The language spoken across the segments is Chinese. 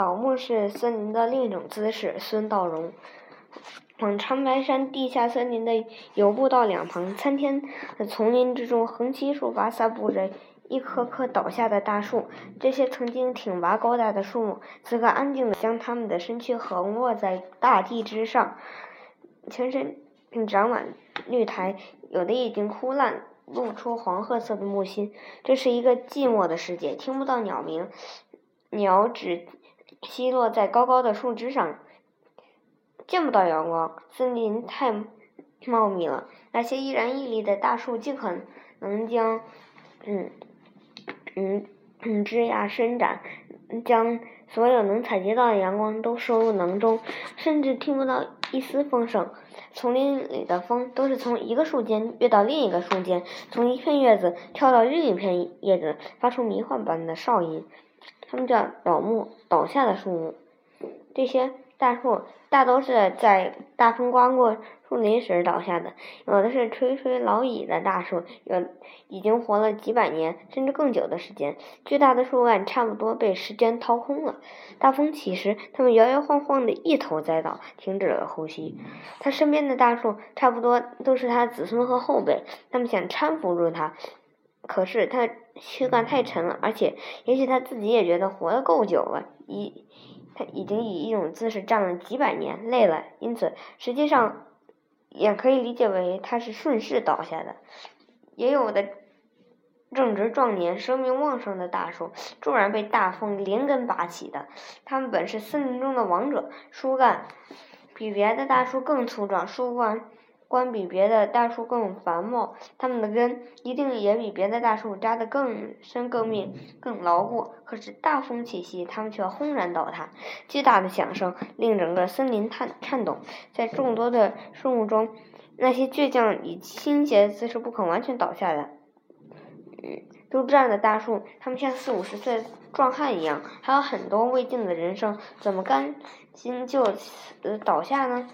倒木是森林的另一种姿势。孙道荣。往长白山地下森林的游步道两旁，参天的丛林之中，横七竖八散布着一棵棵倒下的大树。这些曾经挺拔高大的树木，此刻安静地将它们的身躯横卧在大地之上，全身长满绿苔，有的已经枯烂，露出黄褐色的木心。这是一个寂寞的世界，听不到鸟鸣，鸟只栖落在高高的树枝上。见不到阳光，森林太茂密了。那些依然屹立的大树，尽可能将嗯嗯嗯枝桠伸展，将所有能采集到的阳光都收入囊中，甚至听不到一丝风声。丛林里的风都是从一个树间跃到另一个树间，从一片叶子跳到另一片叶子，发出迷幻般的哨音。它们叫倒木，倒下的树木。这些。大树大都是在大风刮过树林时倒下的，有的是垂垂老矣的大树，有已经活了几百年甚至更久的时间。巨大的树干差不多被时间掏空了。大风起时，它们摇摇晃晃的一头栽倒，停止了呼吸。他身边的大树差不多都是他子孙和后辈，他们想搀扶住他，可是他躯干太沉了，而且也许他自己也觉得活得够久了，一。他已经以一种姿势站了几百年，累了，因此实际上也可以理解为他是顺势倒下的。也有的正值壮年、生命旺盛的大树，突然被大风连根拔起的。它们本是森林中的王者，树干比别的大树更粗壮，树冠。冠比别的大树更繁茂，它们的根一定也比别的大树扎得更深、更密、更牢固。可是大风起兮，它们却轰然倒塌，巨大的响声令整个森林颤颤抖。在众多的树木中，那些倔强以倾斜的姿势不肯完全倒下的，嗯，都站的大树，它们像四五十岁壮汉一样，还有很多未尽的人生，怎么甘心就此倒下呢？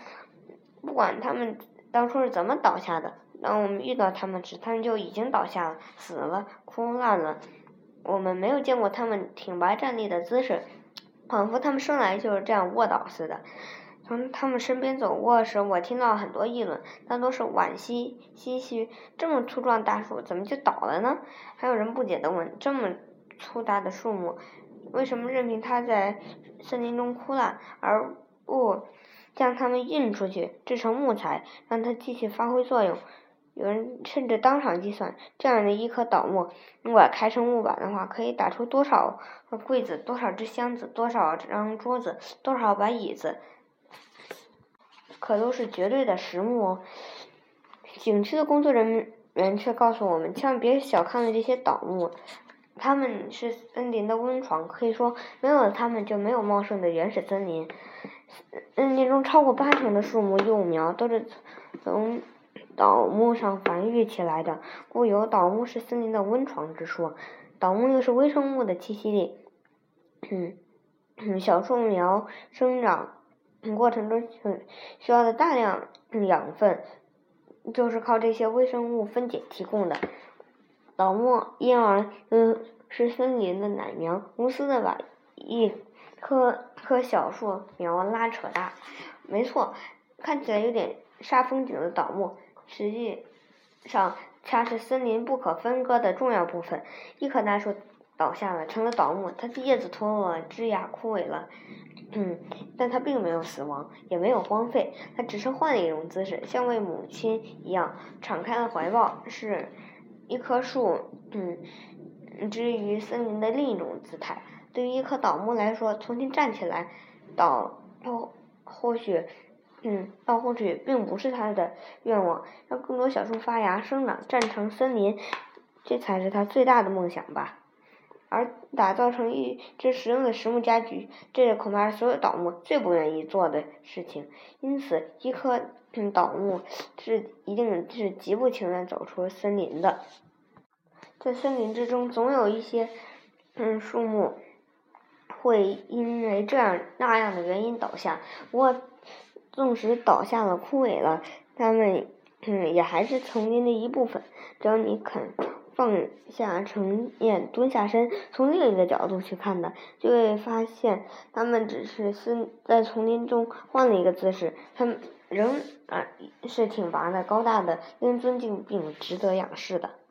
不管他们。当初是怎么倒下的？当我们遇到他们时，他们就已经倒下了，死了，枯烂了。我们没有见过他们挺拔站立的姿势，仿佛他们生来就是这样卧倒似的。从他们身边走过时，我听到很多议论，但都是惋惜、唏嘘。这么粗壮大树，怎么就倒了呢？还有人不解地问：这么粗大的树木，为什么任凭它在森林中枯烂，而不？将它们运出去，制成木材，让它继续发挥作用。有人甚至当场计算，这样的一棵倒木，如果开成木板的话，可以打出多少柜子、多少只箱子、多少张桌子、多少把椅子，可都是绝对的实木哦。景区的工作人员却告诉我们，千万别小看了这些倒木，它们是森林的温床，可以说，没有了它们，就没有茂盛的原始森林。森林中超过八成的树木幼苗都是从倒木上繁育起来的，故有“倒木是森林的温床”之说。倒木又是微生物的栖息地。嗯，小树苗生长过程中需要的大量养分，就是靠这些微生物分解提供的。倒木因而嗯是森林的奶娘，无私的把一。棵棵小树苗拉扯大，没错，看起来有点煞风景的倒木，实际上它是森林不可分割的重要部分。一棵大树倒下了，成了倒木，它的叶子脱落了，枝桠枯萎了，嗯，但它并没有死亡，也没有荒废，它只是换了一种姿势，像位母亲一样敞开了怀抱，是一棵树，嗯，之于森林的另一种姿态。对于一棵倒木来说，重新站起来，倒或或许，嗯，倒或许并不是他的愿望。让更多小树发芽、生长、站成森林，这才是他最大的梦想吧。而打造成一只实用的实木家具，这恐怕是所有倒木最不愿意做的事情。因此，一棵倒木是一定是极不情愿走出森林的。在森林之中，总有一些嗯树木。会因为这样那样的原因倒下，不过纵使倒下了、枯萎了，它们嗯也还是丛林的一部分。只要你肯放下盛宴，蹲下身，从另一个角度去看的，就会发现他们只是森在丛林中换了一个姿势，他们仍然是挺拔的、高大的，令尊敬并值得仰视的。